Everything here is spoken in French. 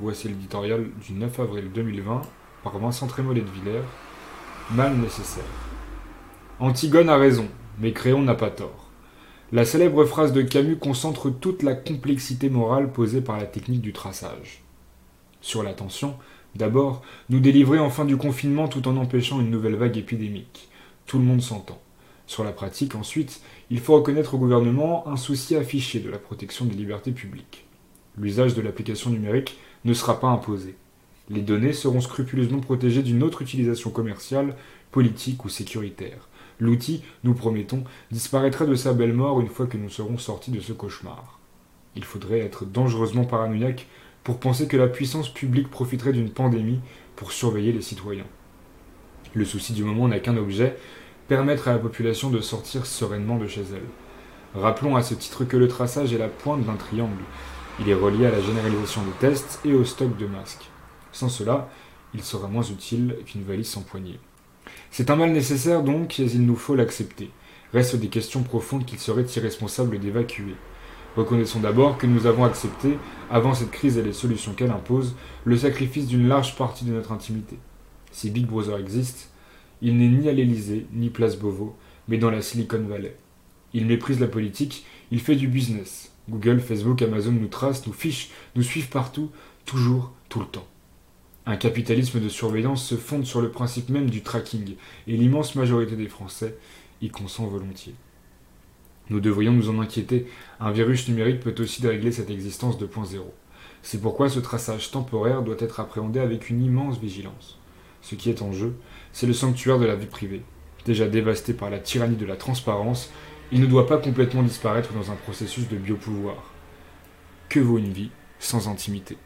voici l'éditorial du 9 avril 2020 par Vincent Trémollet de Villers. Mal nécessaire. Antigone a raison, mais Créon n'a pas tort. La célèbre phrase de Camus concentre toute la complexité morale posée par la technique du traçage. Sur l'attention, d'abord, nous délivrer enfin du confinement tout en empêchant une nouvelle vague épidémique. Tout le monde s'entend. Sur la pratique, ensuite, il faut reconnaître au gouvernement un souci affiché de la protection des libertés publiques. L'usage de l'application numérique ne sera pas imposé. Les données seront scrupuleusement protégées d'une autre utilisation commerciale, politique ou sécuritaire. L'outil, nous promettons, disparaîtra de sa belle mort une fois que nous serons sortis de ce cauchemar. Il faudrait être dangereusement paranoïaque pour penser que la puissance publique profiterait d'une pandémie pour surveiller les citoyens. Le souci du moment n'a qu'un objet, permettre à la population de sortir sereinement de chez elle. Rappelons à ce titre que le traçage est la pointe d'un triangle. Il est relié à la généralisation des tests et au stock de masques. Sans cela, il sera moins utile qu'une valise sans poignée. C'est un mal nécessaire donc, et il nous faut l'accepter. Restent des questions profondes qu'il serait irresponsable d'évacuer. Reconnaissons d'abord que nous avons accepté, avant cette crise et les solutions qu'elle impose, le sacrifice d'une large partie de notre intimité. Si Big Brother existe, il n'est ni à l'Élysée, ni place Beauvau, mais dans la Silicon Valley. Il méprise la politique, il fait du business. Google, Facebook, Amazon nous tracent, nous fichent, nous suivent partout, toujours, tout le temps. Un capitalisme de surveillance se fonde sur le principe même du tracking, et l'immense majorité des Français y consent volontiers. Nous devrions nous en inquiéter, un virus numérique peut aussi dérégler cette existence 2.0. C'est pourquoi ce traçage temporaire doit être appréhendé avec une immense vigilance. Ce qui est en jeu, c'est le sanctuaire de la vie privée. Déjà dévasté par la tyrannie de la transparence, il ne doit pas complètement disparaître dans un processus de biopouvoir. Que vaut une vie sans intimité?